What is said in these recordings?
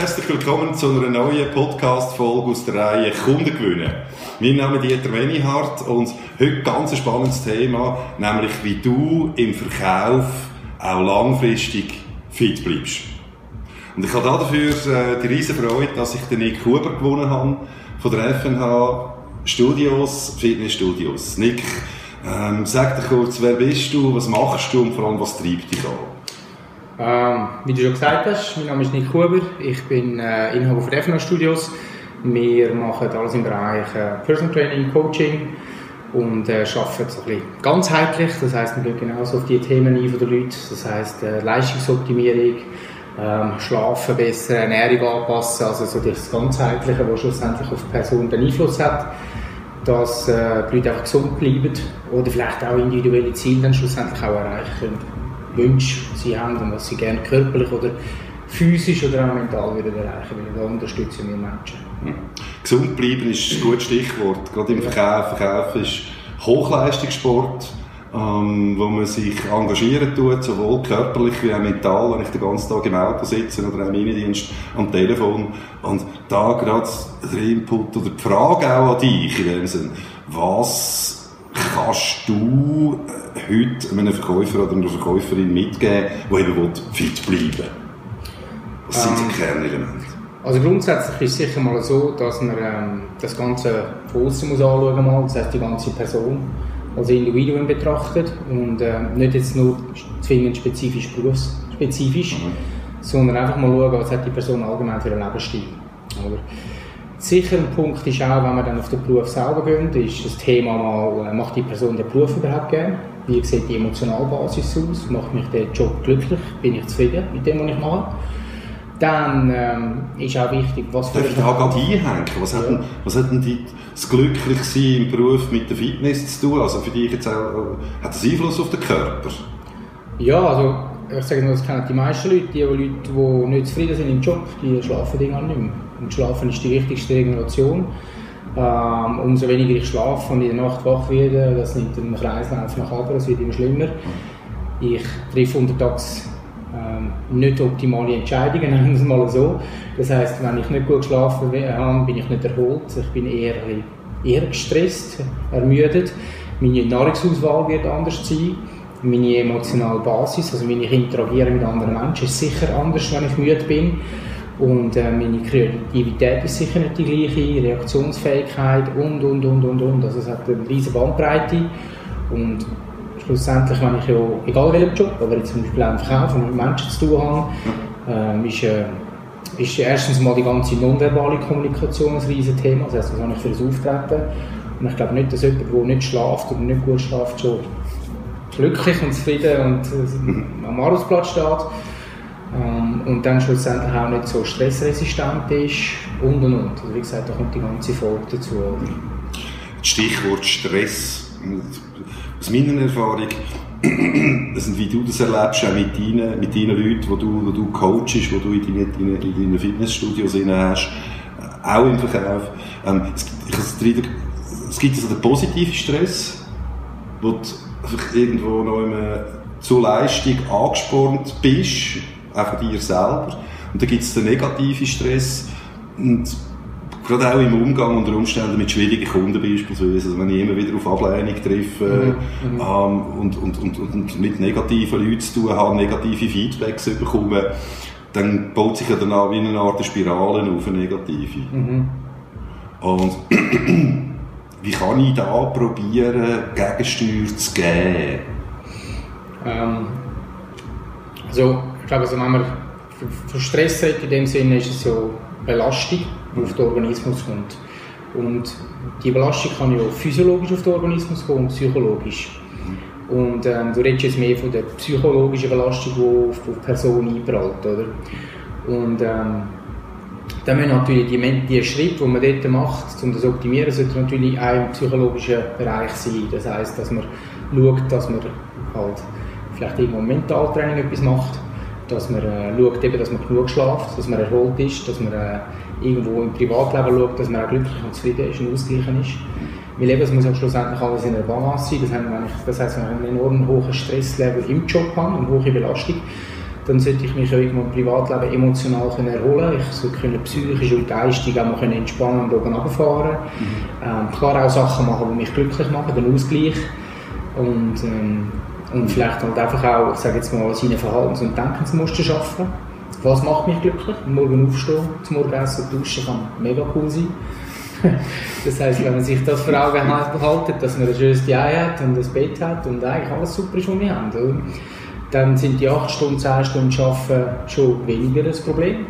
herzlich willkommen zu einer neuen Podcast-Folge aus der Reihe Kunden gewinnen. Mein Name ist Dieter Menihardt und heute ganz ein spannendes Thema, nämlich wie du im Verkauf auch langfristig fit bleibst. Und ich habe dafür äh, die riesige Freude, dass ich den Nick Huber gewonnen habe von der FNH Studios, Fitnessstudios. Nick, ähm, sag dir kurz, wer bist du, was machst du und vor allem, was treibt dich an? Ähm, wie du schon gesagt hast, mein Name ist Nick Huber, ich bin äh, Inhaber von FNA Studios. Wir machen alles im Bereich äh, Personal Training, Coaching und äh, arbeiten so ein bisschen ganzheitlich. Das heißt, wir gehen genauso auf die Themen ein von den Leuten. Das heißt, äh, Leistungsoptimierung, ähm, Schlafen besser, Ernährung anpassen, also so das Ganzheitliche, was schlussendlich auf die Person den Einfluss hat, dass äh, die Leute einfach gesund bleiben oder vielleicht auch individuelle Ziele dann schlussendlich auch erreichen können. Wünsche sie haben und was sie gerne körperlich oder physisch oder auch mental wieder erreichen wollen. Da unterstützen wir Menschen. Mhm. Gesund bleiben ist ein gutes Stichwort. Gerade im Verkauf. Verkauf ist Hochleistungssport, ähm, wo man sich engagieren tut, sowohl körperlich wie auch mental, wenn ich den ganzen Tag im Auto sitze oder im Innendienst am Telefon. Und da gerade der Input oder die Frage auch an dich in dem Sinn, was kannst du äh, heute einem Verkäufer oder einer Verkäuferin mitgeben, die eben fit bleiben will? Was sind die ähm, Kernelemente? Also grundsätzlich ist es sicher mal so, dass man ähm, das Ganze von außen muss anschauen muss, das heißt die ganze Person als Individuum betrachtet und äh, nicht jetzt nur zwingend spezifisch berufsspezifisch, mhm. sondern einfach mal schauen, was hat die Person allgemein für einen Lebensstil. Oder? Sicher ein Punkt ist auch, wenn wir dann auf den Beruf selber gehen, ist das Thema mal, äh, macht die Person den Beruf überhaupt gerne? Wie sieht die Emotionalbasis aus? Macht mich der Job glücklich? Bin ich zufrieden mit dem, was ich mache? Dann ähm, ist auch wichtig, was für... Darf ich da gerade einhängen? Was, ja. hat denn, was hat denn die, das Glücklichsein im Beruf mit der Fitness zu tun? Also für dich jetzt auch, äh, hat das Einfluss auf den Körper? Ja, also ich sage nur, das kennen die meisten Leute, die Leute, die nicht zufrieden sind im Job, die schlafen nicht mehr. Und Schlafen ist die wichtigste Regulation. Ähm, umso weniger ich schlafe und in der Nacht wach werde, das nimmt den Kreislauf nach oben, es wird immer schlimmer. Ich treffe untertags ähm, nicht optimale Entscheidungen, nennen wir es mal so. Das heißt, wenn ich nicht gut geschlafen habe, bin ich nicht erholt, ich bin eher, eher gestresst, ermüdet. Meine Nahrungsauswahl wird anders sein. Meine emotionale Basis, also wenn ich interagiere mit anderen Menschen, ist sicher anders, wenn ich müde bin. Und äh, meine Kreativität ist sicher nicht die gleiche, Reaktionsfähigkeit und, und, und, und, und. Also es hat eine riesige Bandbreite. Und schlussendlich, wenn ich ja, egal welchen Job, aber jetzt zum Beispiel auch im Verkauf und mit Menschen zu tun habe, ähm, ist, äh, ist erstens mal die ganze nonverbale Kommunikation ein riesiges Thema. Das heißt, was habe ich für das Auftreten? Und ich glaube nicht, dass jemand, der nicht schläft oder nicht gut schläft, schon glücklich und zufrieden und äh, am Arbeitsplatz steht. Ähm, und dann schlussendlich auch nicht so stressresistent ist und und und. Also wie gesagt, da kommt die ganze Folge dazu. Stichwort Stress. Aus meiner Erfahrung, also wie du das erlebst, auch mit deinen, mit deinen Leuten, die du, wo du coachst, die du in deinen, in deinen, in Fitnessstudios hast, äh, auch im Verkauf. Ähm, es, habe es gibt also den positiven Stress, wo du irgendwo noch zur Leistung angespornt bist, auch von dir selber. Und dann gibt es den negativen Stress. Und gerade auch im Umgang unter Umständen mit schwierigen Kunden beispielsweise, also wenn ich immer wieder auf Ablehnung treffe mhm. mhm. ähm, und, und, und, und, mit negativen Leuten zu tun habe, negative Feedbacks bekomme, dann baut sich ja dann auch wie eine Art Spirale auf, eine negative. Mhm. Und wie kann ich da probieren, Gegensteuer zu geben? Ähm, also glaube, also wenn man von Stress redet, in dem Sinne ist es ja Belastung, die auf den Organismus kommt. Und die Belastung kann ja physiologisch auf den Organismus kommen und psychologisch. Und ähm, du redest jetzt mehr von der psychologischen Belastung, die auf die Person einprallt, oder? Und ähm, dann müssen natürlich die, die Schritte, die man dort macht, um das zu optimieren, sollte natürlich auch im psychologischen Bereich sein. Das heisst, dass man schaut, dass man halt vielleicht irgendwo Mentaltraining etwas macht, dass man äh, schaut, eben, dass man genug schläft, dass man erholt ist, dass man äh, irgendwo im Privatleben schaut, dass man auch glücklich und zufrieden ist und ausgeglichen ist. Weil eben, es muss auch schlussendlich alles in einer Balance sein. Das, haben, das heisst, wenn ich einen enorm hohen Stresslevel im Job habe, eine hohe Belastung, dann sollte ich mich irgendwo im Privatleben emotional können erholen Ich sollte können psychisch und geistig auch mal können entspannen und oben runterfahren. Mhm. Ähm, klar auch Sachen machen, die mich glücklich machen, den Ausgleich. Und, ähm, und vielleicht halt einfach auch, ich sage jetzt mal, seine Verhaltens- und Denkensmuster schaffen. Was macht mich glücklich? Morgen aufstehen, zum Morgenessen duschen kann mega cool sein. das heisst, wenn man sich das vor Augen hält, dass man ein schönes Ei hat und ein Bett hat und eigentlich alles super ist, was wir haben, oder? dann sind die 8 Stunden, 10 Stunden Arbeiten schon weniger das Problem.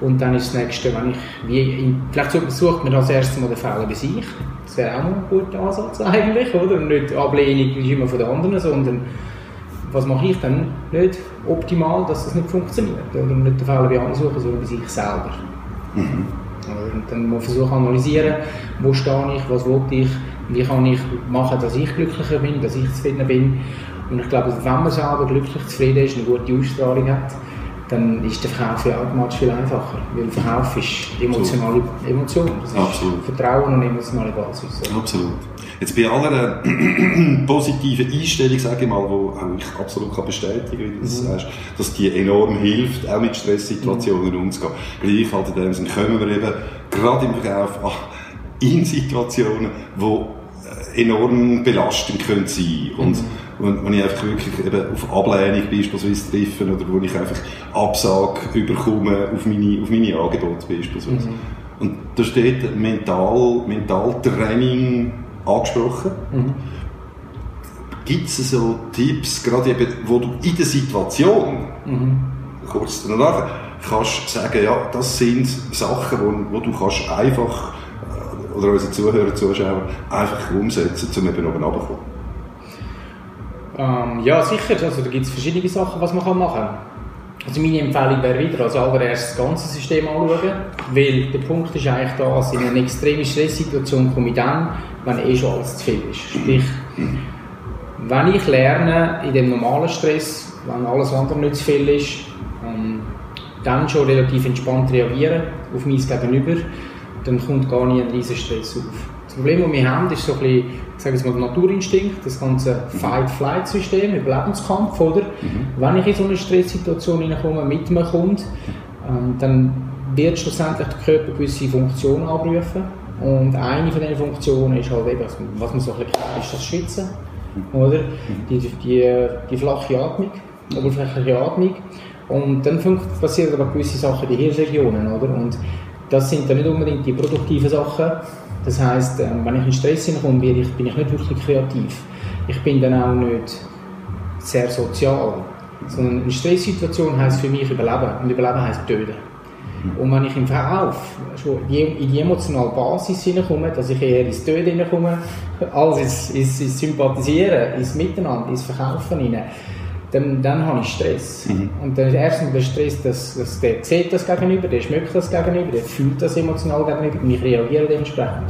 Und dann ist das nächste, wenn ich, wie, vielleicht sucht man als erstes mal den Fehler bei sich. Das wäre auch mal ein guter Ansatz eigentlich, oder? Nicht Ablehnung ist immer von den anderen, sondern was mache ich dann nicht optimal, dass das nicht funktioniert. Oder nicht den Fehler bei anderen suchen, sondern bei sich selber. Mhm. Und dann muss man versuchen analysieren, wo stehe ich, was will ich, wie kann ich machen, dass ich glücklicher bin, dass ich zufriedener bin. Und ich glaube, wenn man selber glücklich zufrieden ist, eine gute Ausstrahlung hat, dann ist der Verkauf ja automatisch viel einfacher. Weil Verkauf ist emotionale Emotion. Das ist Absolut. Vertrauen und emotionale Basis. Absolut. Jetzt bei aller positiven Einstellung, sage ich mal, auch ich absolut kann bestätigen wie du das mhm. sagst, dass die enorm hilft, auch mit Stresssituationen mhm. umzugehen. Gleich halt in dem Sinne kommen wir eben gerade im Verkauf in Situationen, die äh, enorm belastend können sein können. Und mhm wenn, ich einfach wirklich eben auf Ablehnung beispielsweise treffe oder wo ich einfach Absage überkomme auf meine, auf meine Angebote beispielsweise. Mhm. Und da steht Mental, Mentaltraining angesprochen. Mhm. Gibt es so Tipps, gerade eben, wo du in der Situation, mhm. kurz danach, kannst sagen, ja, das sind Sachen, wo, wo du kannst einfach, äh, oder unsere Zuhörer, Zuschauer, einfach umsetzen, um eben oben runterzukommen? Ähm, ja, sicher. Also, da gibt es verschiedene Sachen, was man machen kann. Also meine Empfehlung wäre wieder, als allererstes das ganze System anschauen, weil der Punkt ist eigentlich da, dass in eine extreme Stresssituation komme ich dann, wenn eh schon alles zu viel ist. Sprich, wenn ich lerne, in dem normalen Stress, wenn alles andere nicht zu viel ist, ähm, dann schon relativ entspannt reagieren auf mein Gegenüber, dann kommt gar nie ein riesen Stress auf. Problem, das wir haben, ist so ein bisschen, ich sage jetzt mal, der Naturinstinkt, das ganze Fight-Flight-System, Überlebenskampf, oder? Mhm. Wenn ich in so eine Stresssituation hineinkomme, mit mir kommt, ähm, dann wird schlussendlich der Körper gewisse Funktionen abrufen. Und eine von diesen Funktionen ist halt eben, was man so ein bisschen kennt, ist das Schwitzen, oder? Die, die, die flache Atmung, oberflächliche Atmung. Und dann passieren aber gewisse Sachen in den Hirnregionen, oder? Und das sind dann nicht unbedingt die produktiven Sachen, das heisst, ähm, wenn ich in Stress hineinkomme, bin ich, bin ich nicht wirklich kreativ. Ich bin dann auch nicht sehr sozial. Sondern eine Stresssituation heisst für mich Überleben. Und Überleben heisst Töten. Und wenn ich im Verkauf schon in die emotionale Basis hineinkomme, dass ich eher ins Töten hineinkomme, als ins, ins, ins Sympathisieren, ins Miteinander, ins Verkaufen hinein, dann, dann habe ich Stress. Mhm. Und dann erstens der Stress, dass, dass der sieht das Gegenüber, der schmeckt das Gegenüber, der fühlt das emotional gegenüber und ich reagiere dementsprechend.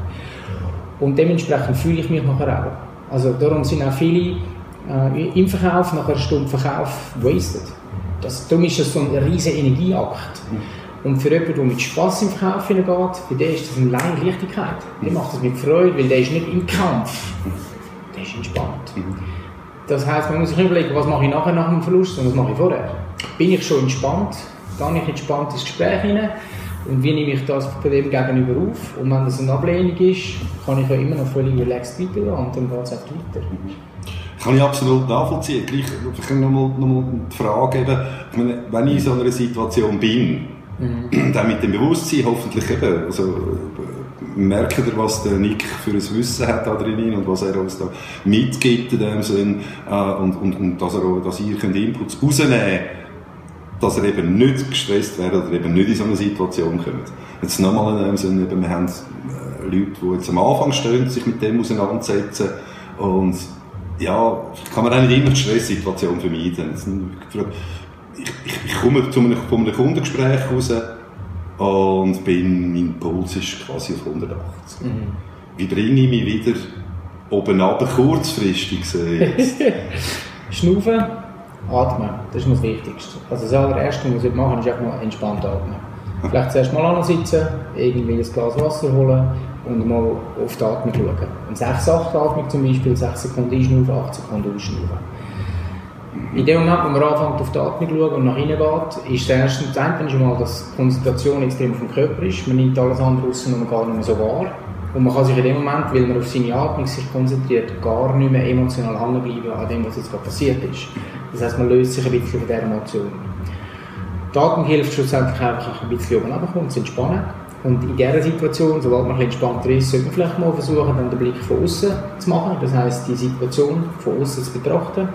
Und dementsprechend fühle ich mich nachher auch. Also darum sind auch viele äh, im Verkauf, nach einer Stunde Verkauf, wasted. Das, darum ist das so ein riesiger Energieakt. Mhm. Und für jemanden, der mit Spass im Verkauf hineingeht, für den ist das eine lange Leichtigkeit. Der macht das mit Freude, weil der ist nicht im Kampf. Der ist entspannt. Mhm. Das heisst, man muss sich überlegen, was mache ich nachher nach dem Verlust und was mache ich vorher. Bin ich schon entspannt? Gehe ich entspannt ins Gespräch hinein? Und wie nehme ich das bei dem Gegenüber auf? Und wenn das eine Ablehnung ist, kann ich ja immer noch völlig relaxed weitergehen und dann geht es einfach weiter. Kann ich absolut nachvollziehen. Gleich nochmal noch mal die Frage, eben, wenn ich in so einer Situation bin, mhm. dann mit dem Bewusstsein hoffentlich eben, also merkt ihr, was der Nick für ein Wissen hat da drin und was er uns da mitgibt in dem Sinn äh, und, und, und dass, er dass ihr könnt Inputs rausnehmen dass er eben nicht gestresst wird oder eben nicht in so eine Situation kommt. Jetzt nochmal in dem Sinn, eben, wir haben äh, Leute, die jetzt am Anfang stehen, sich mit dem auseinandersetzen und ja, kann man auch nicht immer die Stresssituation vermeiden. Ich, ich, ich komme zu einem, von einem Kundengespräch raus, und bin, mein Puls ist quasi auf 180. Mhm. Wie bringe ich mich wieder oben runter, kurzfristig? Schnaufen, atmen, das ist das Wichtigste. Also das allererste, was ich machen ist einfach mal entspannt atmen. Vielleicht zuerst mal sitzen, irgendwie ein Glas Wasser holen und mal auf die Atmung schauen. Und 6-8-Atmung zum Beispiel, 6 Sekunden einschnaufen, 8 Sekunden ausschnaufen. In dem Moment, wo man anfängt auf die Atmung zu schauen und nach innen geht, ist der erste das eine schon mal, dass die Konzentration extrem dem Körper ist. Man nimmt alles andere außen und gar nicht mehr so wahr. Und man kann sich in dem Moment, weil man auf seine Atmung sich konzentriert, gar nicht mehr emotional hängen an dem, was jetzt gerade passiert ist. Das heißt, man löst sich ein bisschen von dieser Emotion. Die Atmung hilft schlussendlich einfach ein bisschen oben runterzukommen, zu entspannen. Und in dieser Situation, sobald man entspannter ist, sollte man vielleicht mal versuchen, dann den Blick von außen zu machen. Das heißt, die Situation von außen zu betrachten,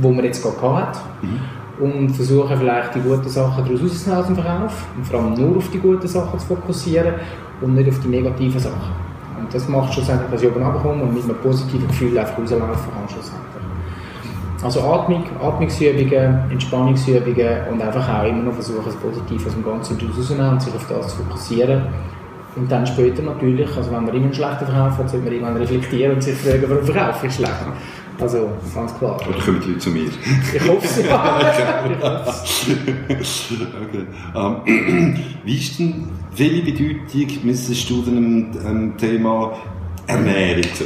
wo man jetzt gerade hat. Mhm. Und versuchen vielleicht die guten Sachen daraus aus dem Verkauf. Und vor allem nur auf die guten Sachen zu fokussieren und nicht auf die negativen Sachen. Und das macht schlussendlich, dass ich oben runterkomme und mit einem positiven Gefühl einfach rauslaufen kann schlussendlich. Also Atmung, Atmungsübungen, Entspannungsübungen und einfach auch immer noch versuchen, das Positive aus dem Ganzen rauszunehmen und sich auf das zu fokussieren. Und dann später natürlich, also wenn man immer einen schlechten Verkauf hat, sollte man irgendwann reflektieren und sich fragen, warum verkaufe ich schlecht. Also, ganz klar. Oder kommen die Leute zu mir? Ich hoffe es, ja. okay. Um, ähm, wie ist denn, welche Bedeutung müsstest du dem ähm, Thema Ernährung zu?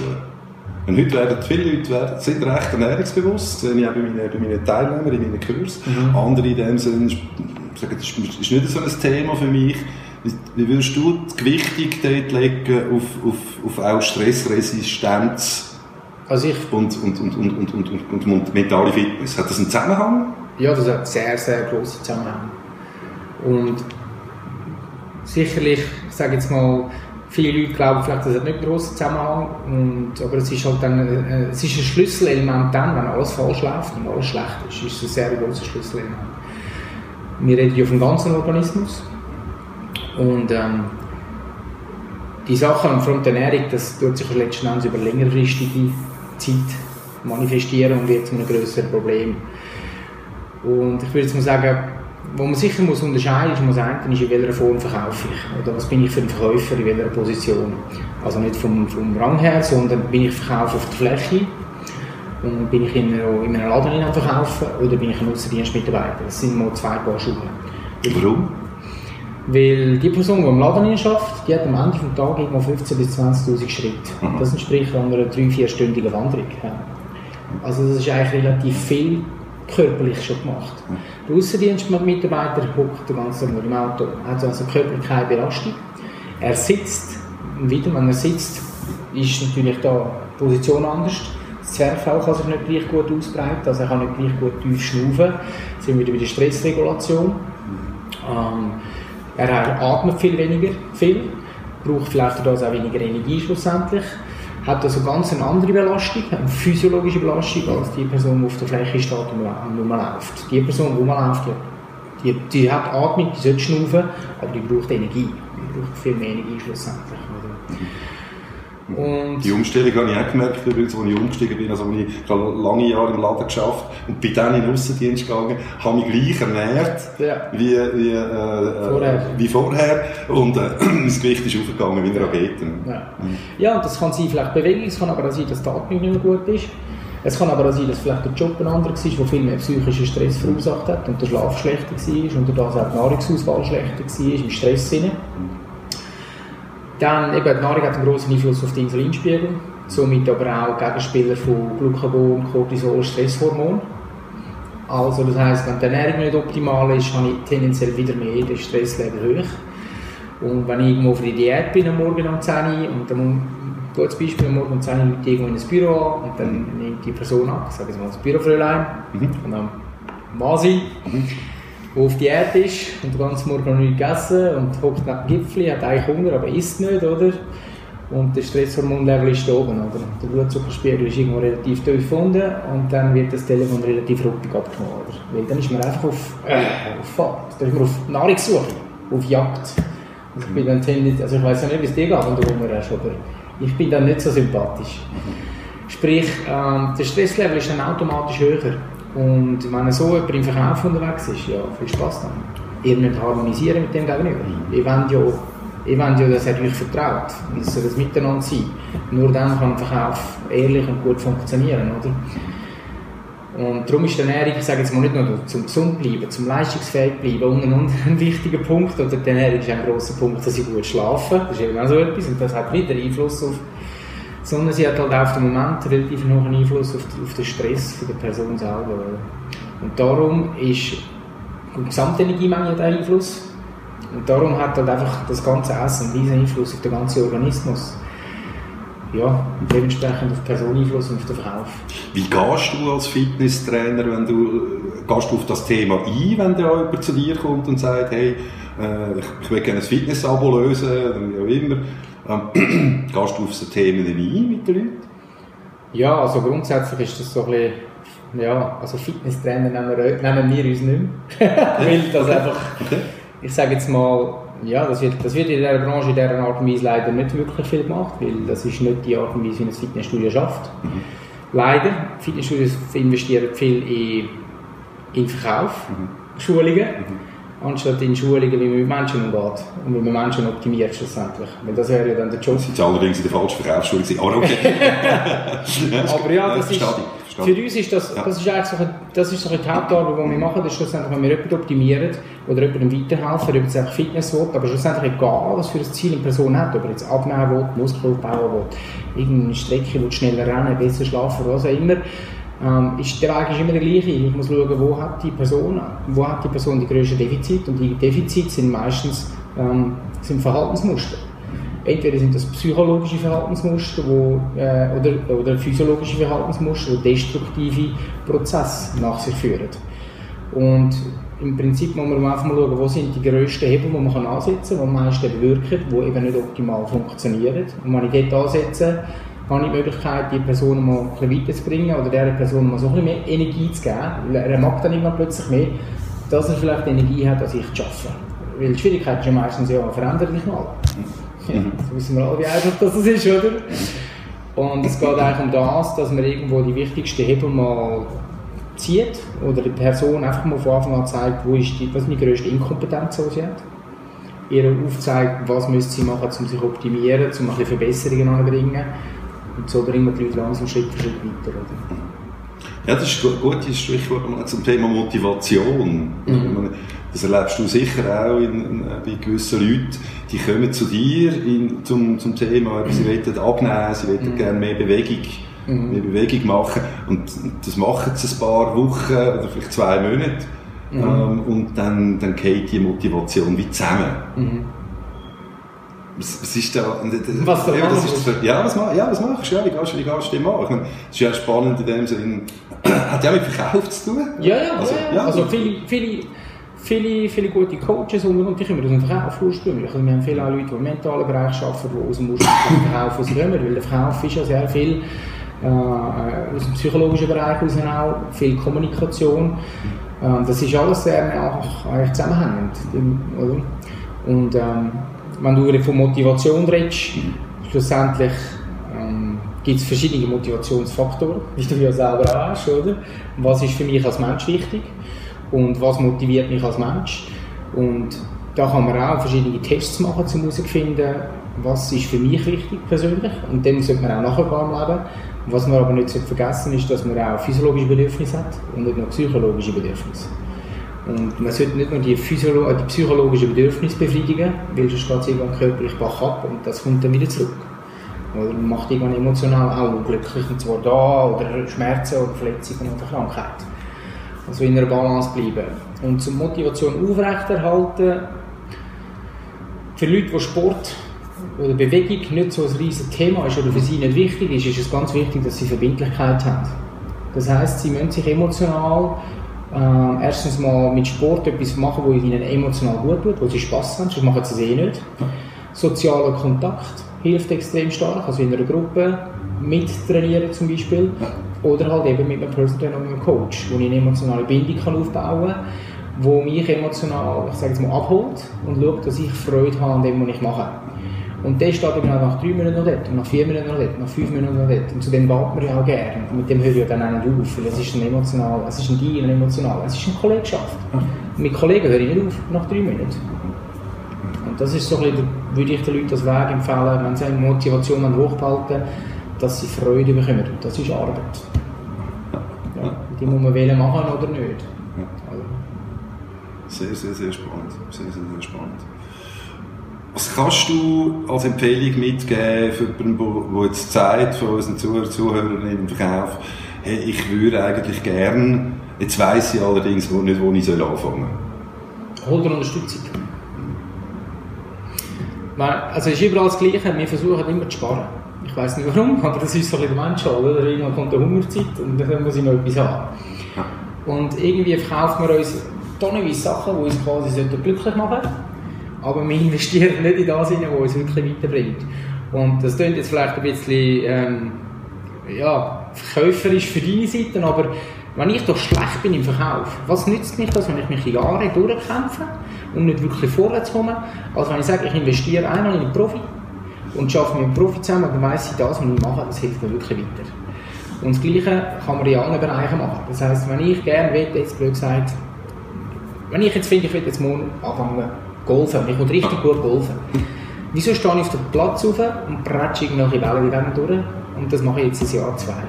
Und heute werden viele Leute werden, sind recht ernährungsbewusst, sehe ich auch bei meinen, bei meinen Teilnehmern in meinen Kursen. Mhm. Andere in dem Sinne sagen, das ist nicht so ein Thema für mich. Wie, würdest du die Gewichtung dort legen auf, auf, auf auch Stressresistenz also ich... und, und, und, und, und, und, und, und mentale Fitness. Hat das einen Zusammenhang? Ja, das hat sehr, sehr großen Zusammenhang. Und sicherlich, ich sage jetzt mal, viele Leute glauben vielleicht, das hat nicht einen grossen Zusammenhang, und, aber es ist halt dann, äh, es ist ein Schlüsselelement dann, wenn alles falsch läuft und alles schlecht ist, ist es ein sehr großes Schlüsselelement. Wir reden ja vom ganzen Organismus und ähm, die Sachen und vor allem die Ernährung, das tut sich letzten Endes über längerfristige Zeit manifestieren und wird zu einem größeren Problem. Und ich würde jetzt mal sagen, wo man sicher muss unterscheiden muss, ist, in welcher Form verkaufe ich. Oder was bin ich für ein Verkäufer, in welcher Position. Also nicht vom, vom Rang her, sondern bin ich Verkäufer auf der Fläche und bin ich in, einer, in einem Laden am Verkaufen oder bin ich ein Außendienstmitarbeiter. Das sind mal zwei Paar Schuhe. Warum? Weil die Person, die im Laden arbeitet, die hat am Ende des Tages immer 15.000 bis 20.000 Schritte. Mhm. Das entspricht einer 3-4-stündigen Wanderung. Also das ist eigentlich relativ viel körperlich schon gemacht. Mhm. Der Außendienstmitarbeiter hockt den ganzen Tag im Auto, hat also körperlich keine Belastung. Er sitzt, und wieder, wenn er sitzt, ist natürlich da die Position anders. Das Zwerchfell kann sich nicht gleich gut ausbreiten, also er kann nicht gleich gut tief schnaufen. Jetzt sind wir wieder bei der Stressregulation. Ähm, er atmet viel weniger, viel, braucht vielleicht auch weniger Energie schlussendlich, hat also ganz eine andere Belastung, eine physiologische Belastung, als die Person, die auf der Fläche steht und rumläuft. Die Person, die rumläuft, die, die, hat Atmung, die sollte schnaufen, aber die braucht Energie. Die braucht viel mehr Energie schlussendlich. Und die Umstellung habe ich auch gemerkt, übrigens, als ich umgestiegen bin. Also, als ich lange Jahre im Laden geschafft und bin dann in den Aussendienst gegangen, habe mich gleich ernährt ja. wie, wie, äh, vorher. wie vorher. Und äh, das Gewicht ist aufgegangen wie eine Rakete. Ja. ja, das kann sein, vielleicht Bewegung, es kann aber auch sein, dass die Atmung nicht mehr gut ist. Es kann aber auch sein, dass vielleicht der Job ein anderer war, der viel mehr psychischen Stress verursacht hat und der Schlaf schlechter war und dadurch auch die Nahrungsauswahl schlechter war im Stresssinne. Dann eben, die Nahrung hat einen grossen Einfluss auf den Insulinspiegel, somit aber auch Gegenspieler von Glucagon, Cortisol, Stresshormon. Also das heisst, wenn die Ernährung nicht optimal ist, habe ich tendenziell wieder mehr den Stresslevel hoch. Und wenn ich irgendwo auf der Diät bin am Morgen um 10 Uhr und dann gutes Beispiel, am Morgen um 10 Uhr Leute irgendwo in ein Büro an und dann nimmt die Person ab, ich sage jetzt mal das Bürofräulein, mhm. und dann Masi, mhm der auf Diät ist und den ganzen Morgen noch nicht gegessen und hockt neben dem Gipfel, hat eigentlich Hunger, aber isst nicht, oder? Und der Stresshormonlevel ist oben, oder? Der Blutzuckerspiegel ist irgendwo relativ tief gefunden und dann wird das Telefon relativ ruppig abgenommen, oder? Weil dann ist man einfach auf, äh, auf Fahrt, dann ist man auf Nahrungssuche, auf Jagd. Also ich bin dann tendenziell, also ich weiß ja nicht, wie es dir geht, wenn du Hunger hast, aber ich bin dann nicht so sympathisch. Sprich, ähm, der Stresslevel ist dann automatisch höher. Und wenn so jemand im Verkauf unterwegs ist, ja, viel Spaß dann. Ihr müsst harmonisieren mit dem Gegenüber. Mhm. Ihr wollt ja, ihr wollt ja dass er euch vertraut. Es soll das Miteinander sein. Nur dann kann der Verkauf ehrlich und gut funktionieren, oder? Und darum ist die Ernährung, ich sage jetzt mal nicht nur zum gesund bleiben, zum leistungsfähig bleiben, und ein, ein wichtiger Punkt. Oder die Ernährung ist ein grosser Punkt, dass ich gut schlafe. Das ist eben auch so etwas. Und das hat wieder Einfluss auf sondern sie hat halt auf den Moment relativ hohen Einfluss auf, auf den Stress von der Person selber. Und darum ist die Gesamtenergiemenge der Einfluss und darum hat halt einfach das ganze Essen einen riesen Einfluss auf den ganzen Organismus. Ja, und dementsprechend auf die Person Einfluss und auf den Verkauf. Wie gehst du als Fitnesstrainer, wenn du, gehst du auf das Thema ein, wenn da jemand zu dir kommt und sagt, hey, äh, ich, ich will gerne ein Fitness-Abo lösen, wie auch immer. Ähm, gehst du auf so Themen ein mit den Leuten? Ja, also grundsätzlich ist das so ein bisschen, ja, also Fitnesstrainer nennen wir, nennen wir uns nicht mehr. Weil das einfach, ich sage jetzt mal, ja, das wird, das wird in dieser Branche in dieser Art und Weise leider nicht wirklich viel gemacht, weil das ist nicht die Art und Weise, wie ein Fitnessstudio schafft. Mhm. Leider, Fitnessstudios investieren viel in, in Verkauf, mhm. Schulungen. Mhm anstatt in Schulungen, wie man mit Menschen umgeht und wie man Menschen optimiert schlussendlich. Weil das wäre ja dann der Job. Das sind allerdings in der falschen Verkaufsschule aber okay. aber ja, das ist, für uns ist das, das ist eigentlich so, das ist so die Hauptarbeit, die wir machen, das ist schlussendlich, wenn wir jemanden optimieren oder jemandem weiterhelfen, ob es einfach Fitness will, aber schlussendlich egal, was für ein Ziel eine Person hat, ob er jetzt abnehmen will, Muskeln aufbauen will, irgendeine Strecke will, schneller rennen, besser schlafen, was auch immer, ähm, ist, der Weg ist immer der gleiche. Ich muss schauen, wo hat die Person, wo hat die, Person die grössten Defizite. Und die Defizite sind meistens ähm, sind Verhaltensmuster. Entweder sind das psychologische Verhaltensmuster wo, äh, oder, oder physiologische Verhaltensmuster, die destruktive Prozesse nach sich führen. Und im Prinzip muss man einfach mal schauen, wo sind die grössten Hebel, die man ansetzen kann, die am meisten bewirken, die eben nicht optimal funktionieren. Und wenn ich dort ansetze, habe ich die Möglichkeit, die Person mal ein bisschen weiterzubringen oder der Person mal so ein bisschen mehr Energie zu geben. Weil er mag dann immer plötzlich mehr, dass er vielleicht Energie hat, als ich zu arbeiten. Weil die Schwierigkeit ist ja meistens ja, verändert dich mal. Ja, das wissen wir alle, wie einfach das ist, oder? Und es geht eigentlich um das, dass man irgendwo die wichtigsten Hebel mal zieht oder die Person einfach mal von Anfang an zeigt, wo ist die, was ist die grösste Inkompetenz, die sie hat. Ihr aufzeigt, was müsste sie machen, um sich zu optimieren, um ein bisschen Verbesserungen anzubringen und so bringen wir die Leute langsam Schritt für Schritt weiter. Oder? Ja, das ist ein gutes Stichwort zum Thema Motivation. Mhm. Das erlebst du sicher auch in, in, bei gewissen Leuten, die kommen zu dir in, zum, zum Thema, mhm. sie wollen abnehmen, sie wollen mhm. gerne mehr Bewegung, mhm. mehr Bewegung machen und das machen sie ein paar Wochen oder vielleicht zwei Monate mhm. ähm, und dann, dann geht die Motivation wie zusammen. Was, was ist da? Was da ja, das ist das, ja, was, ja, was machst du? Ja, wie gehst, wie gehst du dem an? Ich meine, das ist ja spannend in dem Sinne. Hat ja mit Verkauf zu tun? Ja, ja, also, ja, ja. also viele, viele, viele, viele gute Coaches und, und die kommen aus dem Verkauf ursprünglich. Also wir haben viele Leute, die im mentalen Bereich arbeiten, die aus dem ursprünglichen Verkauf kommen, weil der Verkauf ist ja sehr viel äh, aus dem psychologischen Bereich raus auch, viel Kommunikation. Äh, das ist alles sehr eigentlich zusammenhängend. Oder? Und ähm, wenn du von Motivation redest, schlussendlich ähm, gibt es verschiedene Motivationsfaktoren, wie du ja selber hast, oder? Was ist für mich als Mensch wichtig und was motiviert mich als Mensch? Und da kann man auch verschiedene Tests machen, um herauszufinden, was ist für mich wichtig persönlich und dem sollte man auch nachher im Leben. Was man aber nicht vergessen ist, dass man auch physiologische Bedürfnisse hat und nicht nur psychologische Bedürfnisse. Und man sollte nicht nur die, Physiolo die psychologischen Bedürfnisse befriedigen, weil sonst geht es irgendwann körperlich bach ab und das kommt dann wieder zurück. Oder man macht irgendwann emotional auch unglücklich, und zwar da, oder Schmerzen oder Verletzungen oder Krankheit. Also in einer Balance bleiben. Und zur Motivation aufrechterhalten, für Leute, die Sport oder Bewegung nicht so ein riesiges Thema ist oder für sie nicht wichtig ist, ist es ganz wichtig, dass sie Verbindlichkeit haben. Das heißt, sie müssen sich emotional äh, erstens mal mit Sport etwas machen, wo ihnen emotional gut tut, wo sie Spass haben, sonst machen sie es eh nicht. Sozialer Kontakt hilft extrem stark, also in einer Gruppe mittrainieren zum Beispiel. Oder halt eben mit einem Personal Trainer und einem Coach, wo ich eine emotionale Bindung aufbauen kann, wo mich emotional, ich sage jetzt mal, abholt und schaut, dass ich Freude habe an dem, was ich mache. Und der steht dann nach drei Minuten noch dort, und nach vier Minuten noch dort, nach fünf Minuten noch dort. Und zu dem wartet man ja auch gerne. Und mit dem höre ich ja dann auch nicht auf, weil es ist ein emotional, es ist ein Deal, ein emotional, es ist eine Kollegschaft. Und mit Kollegen höre ich nicht auf nach drei Minuten. Und das ist so ein bisschen, würde ich den Leuten als Weg empfehlen, wenn sie eine Motivation hochhalten dass sie Freude bekommen. Und das ist Arbeit. Ja, die muss man wählen machen oder nicht. Sehr, sehr, sehr spannend. Sehr, sehr, sehr spannend. Was kannst du als Empfehlung mitgeben für jemanden, der jetzt sagt, von unseren Zuhörern, Zuhörern im Verkauf, hey, ich würde eigentlich gern, jetzt weiss ich allerdings nicht, wo ich anfangen soll. Hol dir Unterstützung. Also es ist überall das Gleiche, wir versuchen immer zu sparen. Ich weiß nicht warum, aber das ist so ein bisschen der Mensch, oder? Irgendwann kommt eine Hungerzeit und dann muss ich noch etwas haben. Und irgendwie verkaufen wir uns tonnenweise Sachen, die uns quasi glücklich machen sollten, aber wir investieren nicht in das, was uns wirklich weiterbringt. Und das klingt jetzt vielleicht ein bisschen ähm, ja, verkäuferisch für deine Seite, aber wenn ich doch schlecht bin im Verkauf, was nützt mich das, wenn ich mich Jahre durchkämpfe und nicht wirklich vorwärts komme, als wenn ich sage, ich investiere einmal in einen Profi und schaffe mit einem Profi zusammen, dann weiss ich, das, was ich mache, das hilft mir wirklich weiter. Und das Gleiche kann man in anderen Bereichen machen. Das heisst, wenn ich gerne will, jetzt blöd gesagt, wenn ich jetzt finde, ich will jetzt morgen anfangen golfen, ich will richtig gut golfen, wieso stehe ich auf dem Platz auf und prätsche irgendwelche Bälle in dem durch und das mache ich jetzt ein Jahr, zwei.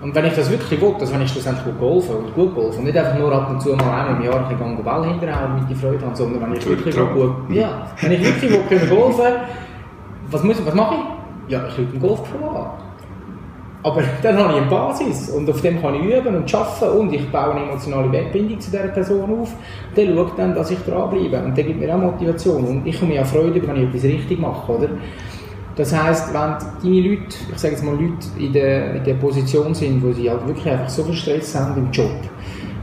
Und wenn ich das wirklich will, dass wenn ich schlussendlich gut golfen und gut golfen und nicht einfach nur ab und zu mal einmal im Jahr ein bisschen Ball hinterhauen mit die Freude haben, sondern wenn ich wirklich gut, ja, wenn ich wirklich will können golfen, was muss was mache ich? Ja, ich will einen Golfpro an. Aber dann habe ich eine Basis und auf dem kann ich üben und arbeiten und ich baue eine emotionale Wegbindung zu dieser Person auf. Der schaut dann, dass ich dranbleibe und der gibt mir auch Motivation und ich komme auch Freude, wenn ich etwas richtig mache, oder? Das heisst, wenn deine Leute, ich sage jetzt mal Leute in der, in der Position sind, wo sie halt wirklich einfach so viel Stress haben im Job,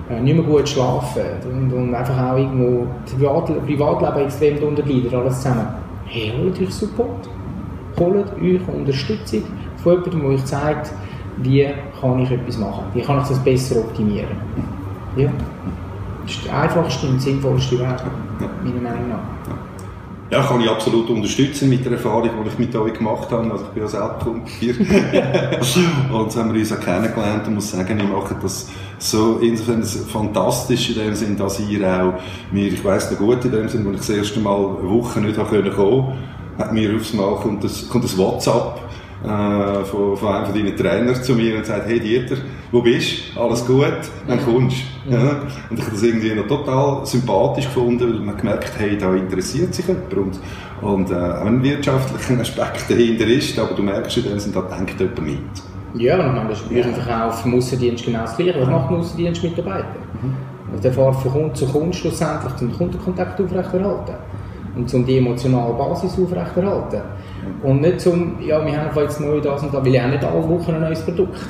äh, nicht mehr gut schlafen und, und einfach auch irgendwo Privat, Privatleben extrem darunter leiden, alles zusammen, hey, holt euch Support, holt euch Unterstützung von jemandem, der euch zeigt, wie kann ich etwas machen, wie kann ich das besser optimieren. Ja. Das ist der einfachste und sinnvollste Weg, meiner Meinung nach. Ja, kann ich absolut unterstützen mit der Erfahrung, die ich mit euch gemacht habe. Also ich bin ja selber hier. und jetzt haben wir uns auch kennengelernt und muss sagen, ich mache das so insofern fantastisch in dem Sinn, dass ihr auch mir, ich weiss noch gut in dem Sinn, als ich das erste Mal eine Woche nicht kommen konnte, hat mir aufs Mal kommt das, kommt das WhatsApp äh, von, von einem von deinen Trainern zu mir und sagt, hey Dieter, wo bist du? Alles gut? Dann kommst du. Ja. Und ich habe das irgendwie noch total sympathisch gefunden, weil man gemerkt hey, da interessiert sich jemand und, und äh, auch ein wirtschaftlicher Aspekt dahinter ist, aber du merkst in dem Sinne, da denkt jemand mit. Ja, und man ist ja. Verkauf im Aussendienst genau das Gleiche. Was macht ein Aussendienstmitarbeiter? Mhm. Also der fährt von Kunde zu Kunde schlussendlich, um den Kundenkontakt aufrechterhalten und um die emotionale Basis aufrechterhalten. Und nicht zum, ja, wir haben jetzt neu das und da, weil ich auch nicht alle Wochen ein neues Produkt.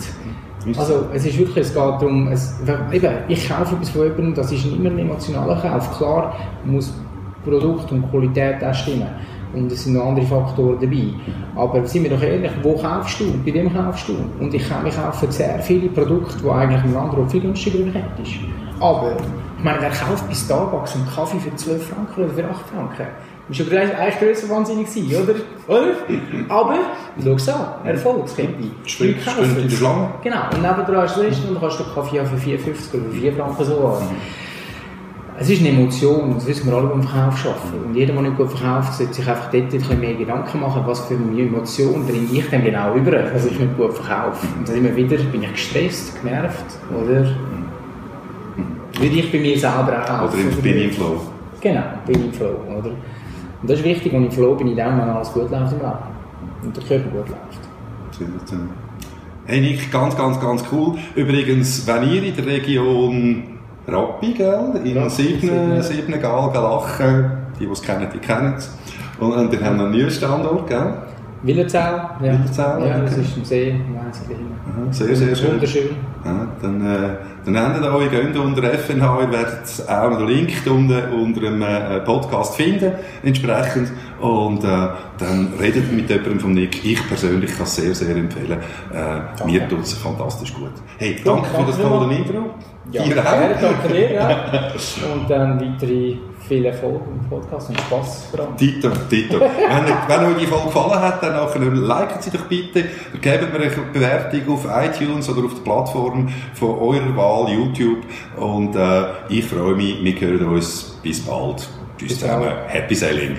Also es ist wirklich, es geht darum, es, eben, ich kaufe etwas von jemandem, das ist immer ein emotionaler Kauf. Klar muss Produkt und Qualität auch stimmen. Und es sind noch andere Faktoren dabei. Aber sind wir doch ehrlich, wo kaufst du? Bei dem kaufst du. Und ich, ich kaufe sehr viele Produkte, die eigentlich ein anderer viel günstiger hättest. Aber, ich meine, wer kauft bei Starbucks einen Kaffee für 12 Franken oder für 8 Franken? Das war gleich eigentlich grösser wahnsinnig gewesen, oder? oder? Aber, schau es an, Erfolgskette. Stimmt, stimmt in der Schlange. Genau, und nebenan ist das Restaurant und kannst du Kaffee für 4,50 oder 4 Franken so an. Es ist eine Emotion, das wissen wir alle, die im Verkauf arbeiten. Und jeder, der nicht gut verkauft, sollte sich einfach dort ein bisschen mehr Gedanken machen, was für eine Emotion bringe ich denn genau über, dass ich nicht gut verkaufe. Und dann immer wieder bin ich gestresst, genervt, oder? Würde ich bei mir selber auch kaufen. Oder bin ich im Flow. Genau, bin ich im Flow, oder? Und das ist wichtig, und im Flow bin ich dann, wenn alles gut läuft im Leben. Und der Körper gut läuft. Hey Nick, ganz, ganz, ganz cool. Übrigens, wenn ihr in der Region Rappi, gell, in ja, sieben, sieben Galgalachen, die, die es kennen, die kennen es. Und, und wir haben noch einen neuen Standort, gell? Willerzell. Ja, Willerzell, ja, das ist ein See, Sehr, sehr schön. Wunderschön. Ja, dann, äh, dann habt ihr euch, geht unter FNH, ihr werdet auch noch den Link unter, unter dem äh, Podcast finden, entsprechend. Und äh, dann redet mit jemandem von Nick. Ich persönlich kann es sehr, sehr empfehlen. Äh, mir tut es fantastisch gut. Hey, danke, danke für das tolle Intro. Ja, gerne, danke dir. Ja. Und dann weitere viel Erfolg im Podcast und Spass vor allem. Tito, Tito. wenn, wenn euch die Folge gefallen hat, dann nachher liken Sie doch bitte, gebt mir eine Bewertung auf iTunes oder auf der Plattform von eurer Wahl, YouTube. Und äh, ich freue mich, wir hören uns bis bald. Tschüss zusammen. Happy Selling.